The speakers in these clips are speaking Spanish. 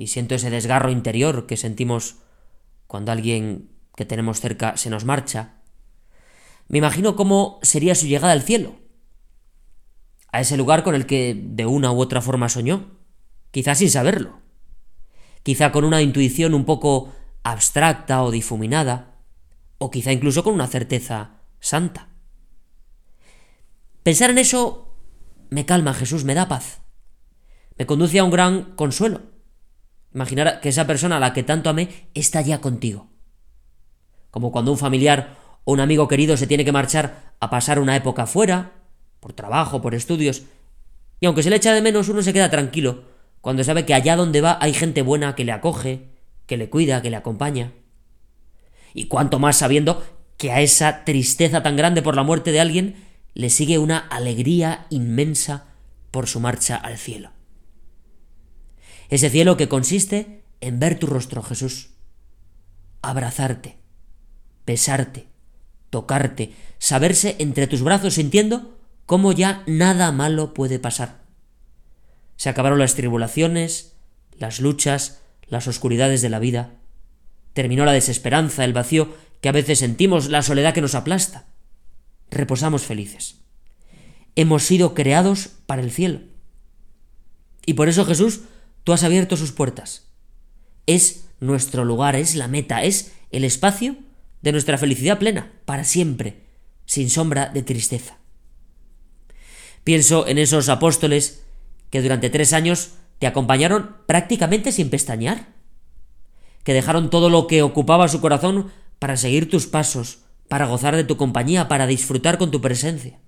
y siento ese desgarro interior que sentimos cuando alguien que tenemos cerca se nos marcha, me imagino cómo sería su llegada al cielo, a ese lugar con el que de una u otra forma soñó, quizá sin saberlo, quizá con una intuición un poco abstracta o difuminada, o quizá incluso con una certeza santa. Pensar en eso me calma, Jesús, me da paz, me conduce a un gran consuelo. Imaginar que esa persona a la que tanto amé está ya contigo. Como cuando un familiar o un amigo querido se tiene que marchar a pasar una época fuera, por trabajo, por estudios, y aunque se le echa de menos, uno se queda tranquilo cuando sabe que allá donde va hay gente buena que le acoge, que le cuida, que le acompaña. Y cuanto más sabiendo que a esa tristeza tan grande por la muerte de alguien le sigue una alegría inmensa por su marcha al cielo. Ese cielo que consiste en ver tu rostro, Jesús, abrazarte, besarte, tocarte, saberse entre tus brazos sintiendo cómo ya nada malo puede pasar. Se acabaron las tribulaciones, las luchas, las oscuridades de la vida. Terminó la desesperanza, el vacío que a veces sentimos, la soledad que nos aplasta. Reposamos felices. Hemos sido creados para el cielo. Y por eso Jesús Tú has abierto sus puertas. Es nuestro lugar, es la meta, es el espacio de nuestra felicidad plena, para siempre, sin sombra de tristeza. Pienso en esos apóstoles que durante tres años te acompañaron prácticamente sin pestañear, que dejaron todo lo que ocupaba su corazón para seguir tus pasos, para gozar de tu compañía, para disfrutar con tu presencia.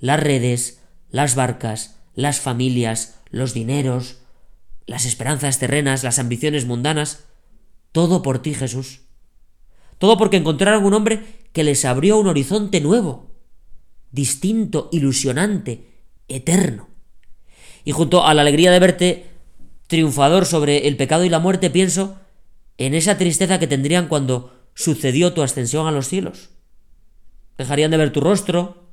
Las redes, las barcas, las familias, los dineros, las esperanzas terrenas, las ambiciones mundanas, todo por ti, Jesús. Todo porque encontraron un hombre que les abrió un horizonte nuevo, distinto, ilusionante, eterno. Y junto a la alegría de verte triunfador sobre el pecado y la muerte, pienso en esa tristeza que tendrían cuando sucedió tu ascensión a los cielos. Dejarían de ver tu rostro,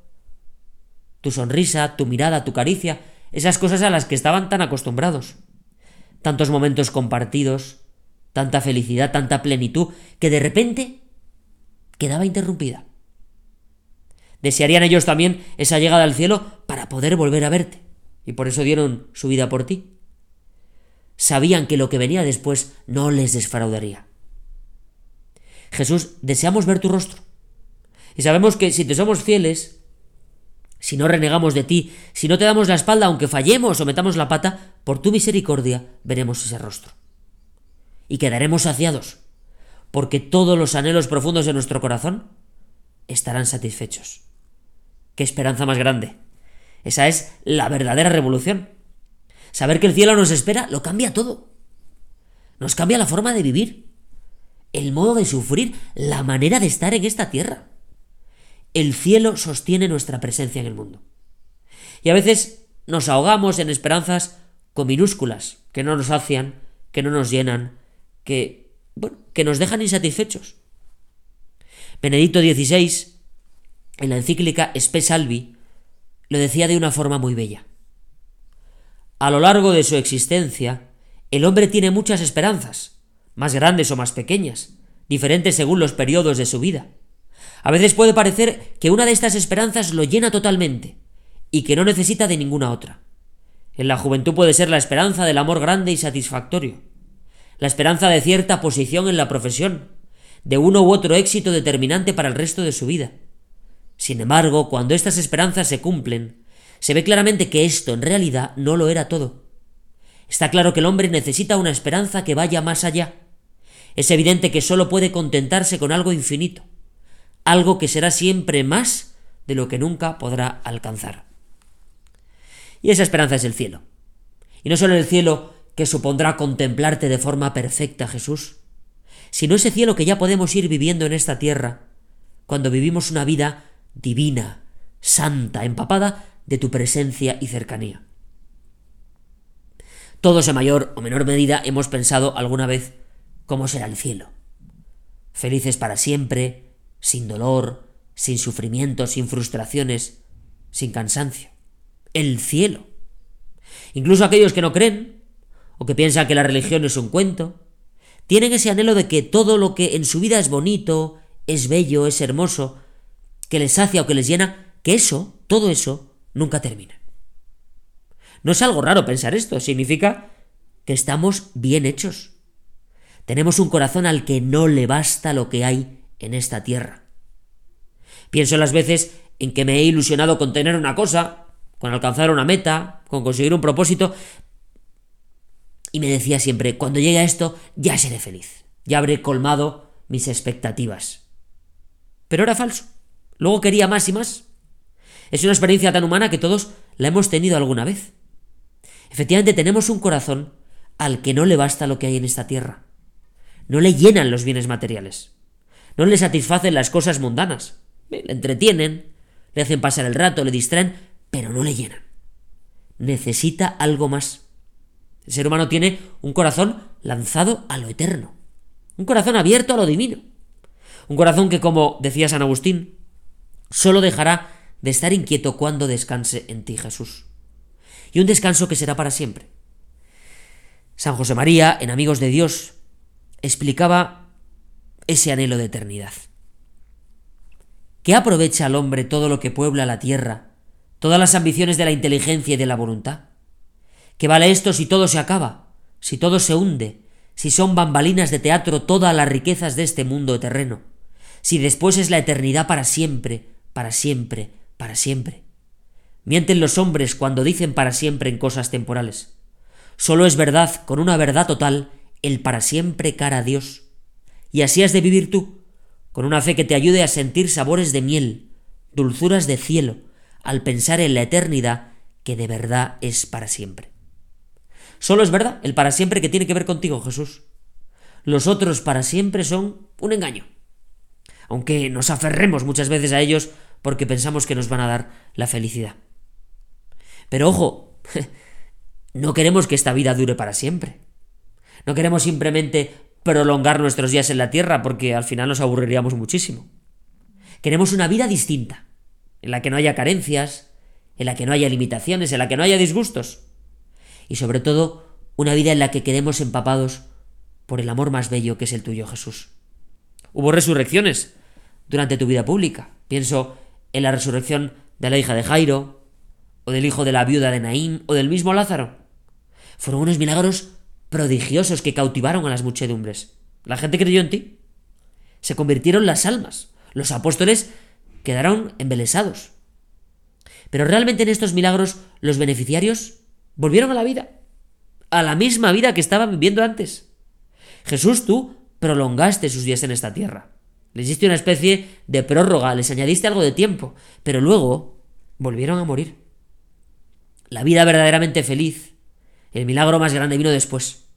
tu sonrisa, tu mirada, tu caricia, esas cosas a las que estaban tan acostumbrados tantos momentos compartidos, tanta felicidad, tanta plenitud, que de repente quedaba interrumpida. Desearían ellos también esa llegada al cielo para poder volver a verte, y por eso dieron su vida por ti. Sabían que lo que venía después no les desfraudaría. Jesús, deseamos ver tu rostro. Y sabemos que si te somos fieles, si no renegamos de ti, si no te damos la espalda aunque fallemos o metamos la pata, por tu misericordia veremos ese rostro. Y quedaremos saciados, porque todos los anhelos profundos de nuestro corazón estarán satisfechos. ¡Qué esperanza más grande! Esa es la verdadera revolución. Saber que el cielo nos espera lo cambia todo. Nos cambia la forma de vivir, el modo de sufrir, la manera de estar en esta tierra. El cielo sostiene nuestra presencia en el mundo. Y a veces nos ahogamos en esperanzas con minúsculas, que no nos sacian, que no nos llenan, que, bueno, que nos dejan insatisfechos. Benedicto XVI, en la encíclica Spe Salvi, lo decía de una forma muy bella. A lo largo de su existencia, el hombre tiene muchas esperanzas, más grandes o más pequeñas, diferentes según los periodos de su vida. A veces puede parecer que una de estas esperanzas lo llena totalmente y que no necesita de ninguna otra. En la juventud puede ser la esperanza del amor grande y satisfactorio, la esperanza de cierta posición en la profesión, de uno u otro éxito determinante para el resto de su vida. Sin embargo, cuando estas esperanzas se cumplen, se ve claramente que esto en realidad no lo era todo. Está claro que el hombre necesita una esperanza que vaya más allá. Es evidente que sólo puede contentarse con algo infinito algo que será siempre más de lo que nunca podrá alcanzar. Y esa esperanza es el cielo. Y no solo el cielo que supondrá contemplarte de forma perfecta, Jesús, sino ese cielo que ya podemos ir viviendo en esta tierra, cuando vivimos una vida divina, santa, empapada de tu presencia y cercanía. Todos en mayor o menor medida hemos pensado alguna vez cómo será el cielo. Felices para siempre, sin dolor, sin sufrimiento, sin frustraciones, sin cansancio. El cielo. Incluso aquellos que no creen, o que piensan que la religión es un cuento, tienen ese anhelo de que todo lo que en su vida es bonito, es bello, es hermoso, que les sacia o que les llena, que eso, todo eso, nunca termina. No es algo raro pensar esto, significa que estamos bien hechos. Tenemos un corazón al que no le basta lo que hay en esta tierra. Pienso las veces en que me he ilusionado con tener una cosa, con alcanzar una meta, con conseguir un propósito, y me decía siempre, cuando llegue a esto, ya seré feliz, ya habré colmado mis expectativas. Pero era falso. Luego quería más y más. Es una experiencia tan humana que todos la hemos tenido alguna vez. Efectivamente, tenemos un corazón al que no le basta lo que hay en esta tierra. No le llenan los bienes materiales. No le satisfacen las cosas mundanas. Le entretienen, le hacen pasar el rato, le distraen, pero no le llenan. Necesita algo más. El ser humano tiene un corazón lanzado a lo eterno. Un corazón abierto a lo divino. Un corazón que, como decía San Agustín, solo dejará de estar inquieto cuando descanse en ti, Jesús y un descanso que será para siempre. San José María, en Amigos de Dios, explicaba ese anhelo de eternidad. ¿Qué aprovecha al hombre todo lo que puebla la tierra, todas las ambiciones de la inteligencia y de la voluntad? ¿Qué vale esto si todo se acaba, si todo se hunde, si son bambalinas de teatro todas las riquezas de este mundo terreno, si después es la eternidad para siempre, para siempre, para siempre? Mienten los hombres cuando dicen para siempre en cosas temporales. Solo es verdad, con una verdad total, el para siempre cara a Dios. Y así has de vivir tú, con una fe que te ayude a sentir sabores de miel, dulzuras de cielo, al pensar en la eternidad que de verdad es para siempre. Solo es verdad el para siempre que tiene que ver contigo, Jesús. Los otros para siempre son un engaño. Aunque nos aferremos muchas veces a ellos porque pensamos que nos van a dar la felicidad. Pero ojo, no queremos que esta vida dure para siempre. No queremos simplemente prolongar nuestros días en la tierra porque al final nos aburriríamos muchísimo. Queremos una vida distinta, en la que no haya carencias, en la que no haya limitaciones, en la que no haya disgustos. Y sobre todo, una vida en la que quedemos empapados por el amor más bello que es el tuyo, Jesús. Hubo resurrecciones durante tu vida pública. Pienso en la resurrección de la hija de Jairo, o del hijo de la viuda de Naín, o del mismo Lázaro. Fueron unos milagros prodigiosos que cautivaron a las muchedumbres. La gente creyó en ti. Se convirtieron las almas. Los apóstoles quedaron embelesados. Pero realmente en estos milagros los beneficiarios volvieron a la vida, a la misma vida que estaban viviendo antes. Jesús, tú prolongaste sus días en esta tierra. Les diste una especie de prórroga, les añadiste algo de tiempo, pero luego volvieron a morir. La vida verdaderamente feliz, el milagro más grande vino después.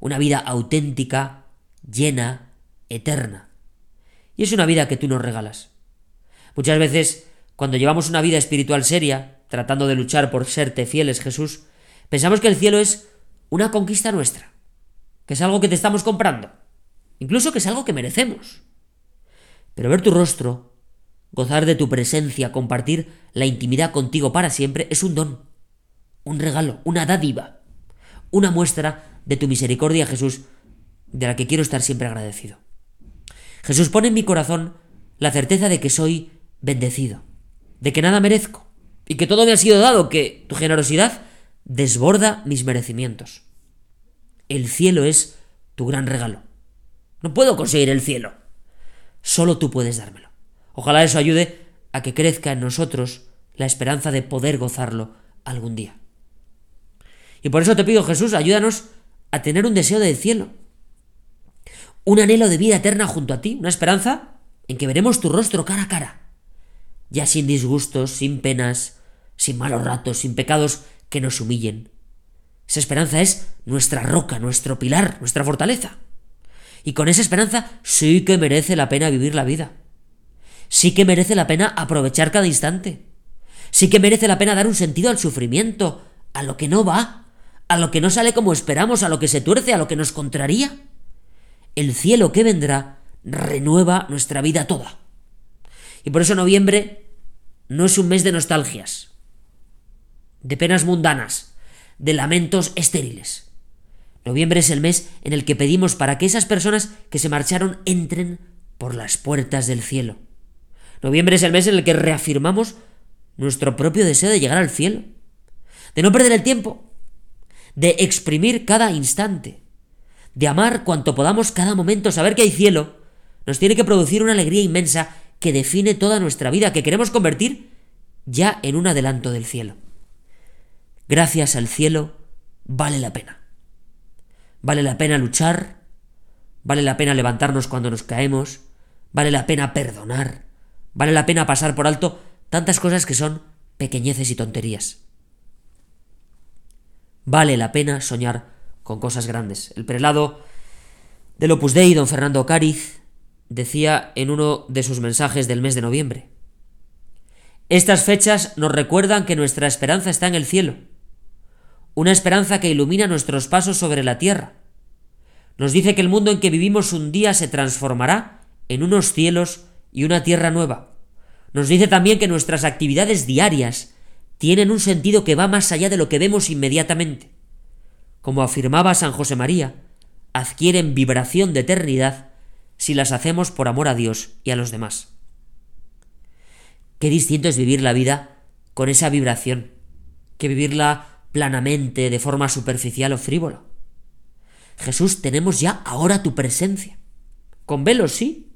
Una vida auténtica, llena, eterna. Y es una vida que tú nos regalas. Muchas veces, cuando llevamos una vida espiritual seria, tratando de luchar por serte fieles, Jesús, pensamos que el cielo es una conquista nuestra, que es algo que te estamos comprando, incluso que es algo que merecemos. Pero ver tu rostro, gozar de tu presencia, compartir la intimidad contigo para siempre, es un don un regalo, una dádiva, una muestra de tu misericordia, Jesús, de la que quiero estar siempre agradecido. Jesús pone en mi corazón la certeza de que soy bendecido, de que nada merezco, y que todo me ha sido dado, que tu generosidad desborda mis merecimientos. El cielo es tu gran regalo. No puedo conseguir el cielo. Solo tú puedes dármelo. Ojalá eso ayude a que crezca en nosotros la esperanza de poder gozarlo algún día. Y por eso te pido, Jesús, ayúdanos a tener un deseo del cielo, un anhelo de vida eterna junto a ti, una esperanza en que veremos tu rostro cara a cara, ya sin disgustos, sin penas, sin malos ratos, sin pecados que nos humillen, Esa esperanza es nuestra roca, nuestro pilar, nuestra fortaleza. Y con esa esperanza sí que merece la pena vivir la vida. Sí que merece la pena aprovechar cada instante. Sí que merece la pena dar un sentido al sufrimiento, a lo que no va, a lo que no sale como esperamos, a lo que se tuerce, a lo que nos contraría. El cielo que vendrá renueva nuestra vida toda. Y por eso noviembre no es un mes de nostalgias, de penas mundanas, de lamentos estériles. Noviembre es el mes en el que pedimos para que esas personas que se marcharon entren por las puertas del cielo. Noviembre es el mes en el que reafirmamos nuestro propio deseo de llegar al cielo, de no perder el tiempo, de exprimir cada instante, de amar cuanto podamos cada momento, saber que hay cielo, nos tiene que producir una alegría inmensa que define toda nuestra vida, que queremos convertir ya en un adelanto del cielo. Gracias al cielo vale la pena. Vale la pena luchar, vale la pena levantarnos cuando nos caemos, vale la pena perdonar, vale la pena pasar por alto tantas cosas que son pequeñeces y tonterías. Vale la pena soñar con cosas grandes. El prelado del Opus Dei, don Fernando Cáriz, decía en uno de sus mensajes del mes de noviembre. Estas fechas nos recuerdan que nuestra esperanza está en el cielo, una esperanza que ilumina nuestros pasos sobre la tierra. Nos dice que el mundo en que vivimos un día se transformará en unos cielos y una tierra nueva. Nos dice también que nuestras actividades diarias tienen un sentido que va más allá de lo que vemos inmediatamente. Como afirmaba San José María, adquieren vibración de eternidad si las hacemos por amor a Dios y a los demás. Qué distinto es vivir la vida con esa vibración, que vivirla planamente, de forma superficial o frívola. Jesús, tenemos ya ahora tu presencia. Con velos, sí,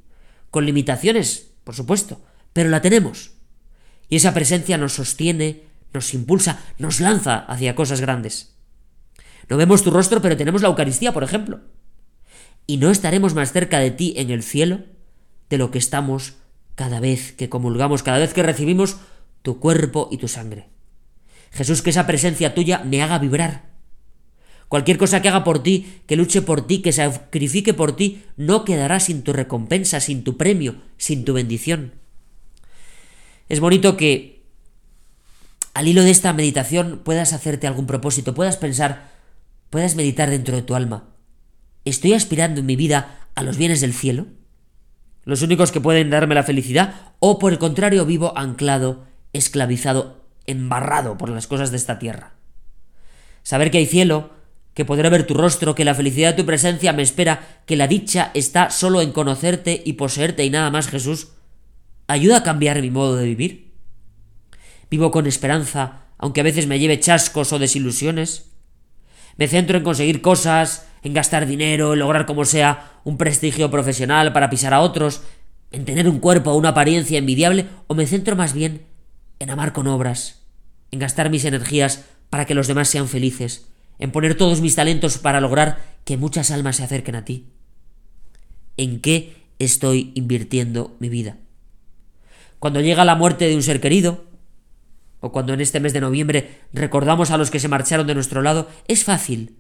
con limitaciones, por supuesto, pero la tenemos. Y esa presencia nos sostiene, nos impulsa, nos lanza hacia cosas grandes. No vemos tu rostro, pero tenemos la Eucaristía, por ejemplo. Y no estaremos más cerca de ti en el cielo de lo que estamos cada vez que comulgamos, cada vez que recibimos tu cuerpo y tu sangre. Jesús, que esa presencia tuya me haga vibrar. Cualquier cosa que haga por ti, que luche por ti, que sacrifique por ti, no quedará sin tu recompensa, sin tu premio, sin tu bendición. Es bonito que al hilo de esta meditación puedas hacerte algún propósito, puedas pensar, puedas meditar dentro de tu alma. ¿Estoy aspirando en mi vida a los bienes del cielo? ¿Los únicos que pueden darme la felicidad? ¿O por el contrario vivo anclado, esclavizado, embarrado por las cosas de esta tierra? Saber que hay cielo, que podré ver tu rostro, que la felicidad de tu presencia me espera, que la dicha está solo en conocerte y poseerte y nada más, Jesús, ayuda a cambiar mi modo de vivir. Vivo con esperanza, aunque a veces me lleve chascos o desilusiones. Me centro en conseguir cosas, en gastar dinero, en lograr como sea un prestigio profesional para pisar a otros, en tener un cuerpo o una apariencia envidiable, o me centro más bien en amar con obras, en gastar mis energías para que los demás sean felices, en poner todos mis talentos para lograr que muchas almas se acerquen a ti. ¿En qué estoy invirtiendo mi vida? Cuando llega la muerte de un ser querido, o cuando en este mes de noviembre recordamos a los que se marcharon de nuestro lado, es fácil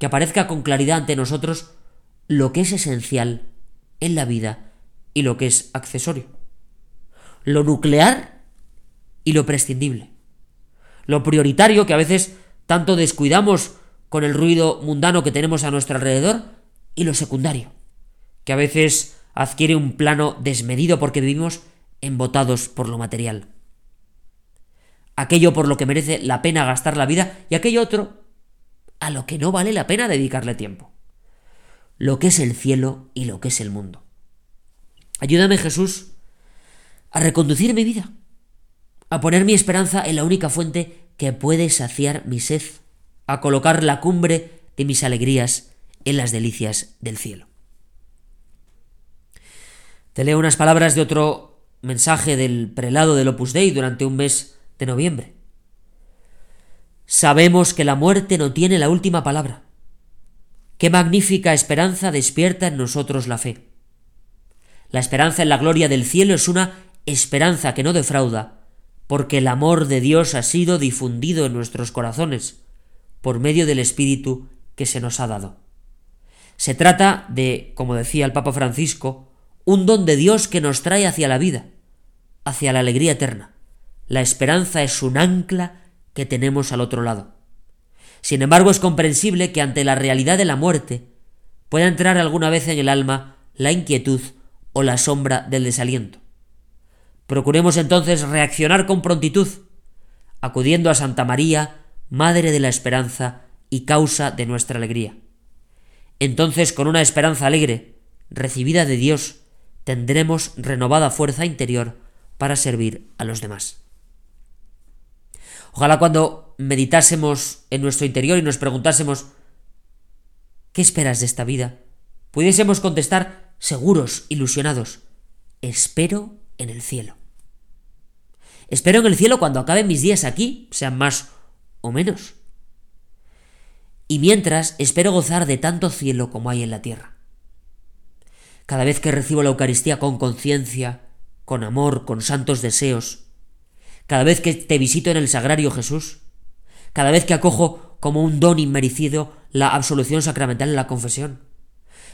que aparezca con claridad ante nosotros lo que es esencial en la vida y lo que es accesorio. Lo nuclear y lo prescindible. Lo prioritario que a veces tanto descuidamos con el ruido mundano que tenemos a nuestro alrededor y lo secundario, que a veces adquiere un plano desmedido porque vivimos embotados por lo material. Aquello por lo que merece la pena gastar la vida y aquello otro a lo que no vale la pena dedicarle tiempo. Lo que es el cielo y lo que es el mundo. Ayúdame Jesús a reconducir mi vida, a poner mi esperanza en la única fuente que puede saciar mi sed, a colocar la cumbre de mis alegrías en las delicias del cielo. Te leo unas palabras de otro mensaje del prelado del Opus Dei durante un mes de noviembre. Sabemos que la muerte no tiene la última palabra. Qué magnífica esperanza despierta en nosotros la fe. La esperanza en la gloria del cielo es una esperanza que no defrauda, porque el amor de Dios ha sido difundido en nuestros corazones, por medio del Espíritu que se nos ha dado. Se trata de, como decía el Papa Francisco, un don de Dios que nos trae hacia la vida, hacia la alegría eterna. La esperanza es un ancla que tenemos al otro lado. Sin embargo, es comprensible que ante la realidad de la muerte pueda entrar alguna vez en el alma la inquietud o la sombra del desaliento. Procuremos entonces reaccionar con prontitud, acudiendo a Santa María, Madre de la Esperanza y causa de nuestra alegría. Entonces, con una esperanza alegre, recibida de Dios, tendremos renovada fuerza interior para servir a los demás. Ojalá cuando meditásemos en nuestro interior y nos preguntásemos ¿qué esperas de esta vida? pudiésemos contestar seguros, ilusionados, espero en el cielo. Espero en el cielo cuando acaben mis días aquí, sean más o menos. Y mientras espero gozar de tanto cielo como hay en la tierra. Cada vez que recibo la Eucaristía con conciencia, con amor, con santos deseos, cada vez que te visito en el sagrario Jesús, cada vez que acojo como un don inmerecido la absolución sacramental en la confesión,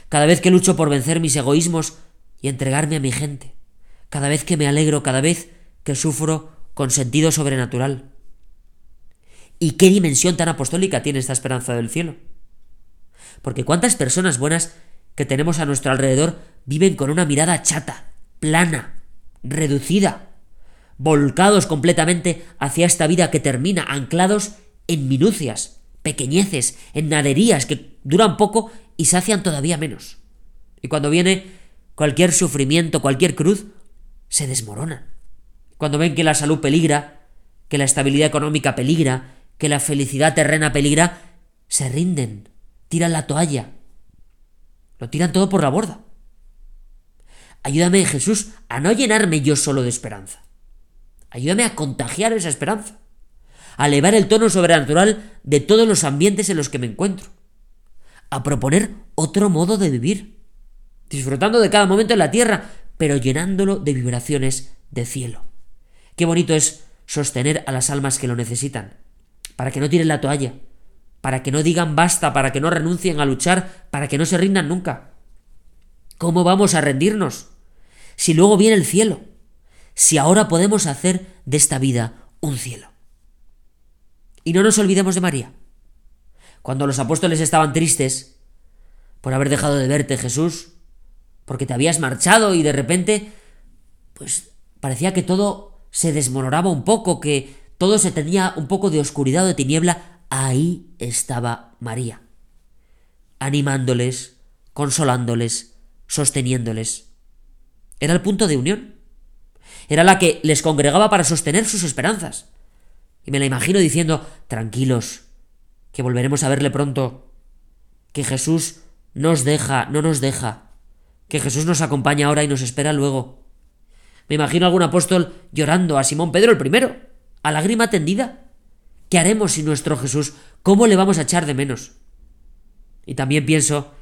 cada vez que lucho por vencer mis egoísmos y entregarme a mi gente, cada vez que me alegro, cada vez que sufro con sentido sobrenatural. ¿Y qué dimensión tan apostólica tiene esta esperanza del cielo? Porque cuántas personas buenas que tenemos a nuestro alrededor viven con una mirada chata, plana, reducida, volcados completamente hacia esta vida que termina, anclados en minucias, pequeñeces, en naderías que duran poco y sacian todavía menos. Y cuando viene cualquier sufrimiento, cualquier cruz, se desmoronan. Cuando ven que la salud peligra, que la estabilidad económica peligra, que la felicidad terrena peligra, se rinden, tiran la toalla, lo tiran todo por la borda. Ayúdame, Jesús, a no llenarme yo solo de esperanza. Ayúdame a contagiar esa esperanza, a elevar el tono sobrenatural de todos los ambientes en los que me encuentro, a proponer otro modo de vivir, disfrutando de cada momento en la tierra, pero llenándolo de vibraciones de cielo. Qué bonito es sostener a las almas que lo necesitan, para que no tiren la toalla, para que no digan basta, para que no renuncien a luchar, para que no se rindan nunca. ¿Cómo vamos a rendirnos? Si luego viene el cielo, si ahora podemos hacer de esta vida un cielo. Y no nos olvidemos de María. Cuando los apóstoles estaban tristes por haber dejado de verte, Jesús, porque te habías marchado y de repente, pues parecía que todo se desmonoraba un poco, que todo se tenía un poco de oscuridad o de tiniebla, ahí estaba María, animándoles, consolándoles, sosteniéndoles. Era el punto de unión. Era la que les congregaba para sostener sus esperanzas. Y me la imagino diciendo, tranquilos, que volveremos a verle pronto, que Jesús nos deja, no nos deja, que Jesús nos acompaña ahora y nos espera luego. Me imagino algún apóstol llorando a Simón Pedro el primero, a lágrima tendida. ¿Qué haremos sin nuestro Jesús? ¿Cómo le vamos a echar de menos? Y también pienso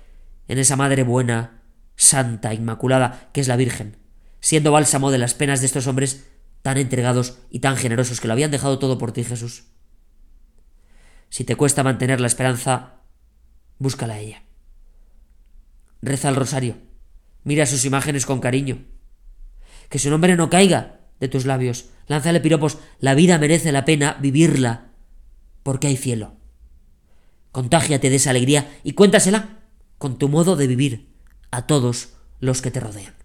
en esa Madre buena, santa, inmaculada, que es la Virgen, siendo bálsamo de las penas de estos hombres tan entregados y tan generosos que lo habían dejado todo por ti, Jesús. Si te cuesta mantener la esperanza, búscala a ella. Reza el rosario, mira sus imágenes con cariño. Que su nombre no caiga de tus labios. Lánzale piropos, la vida merece la pena vivirla, porque hay cielo. Contágiate de esa alegría y cuéntasela con tu modo de vivir a todos los que te rodean.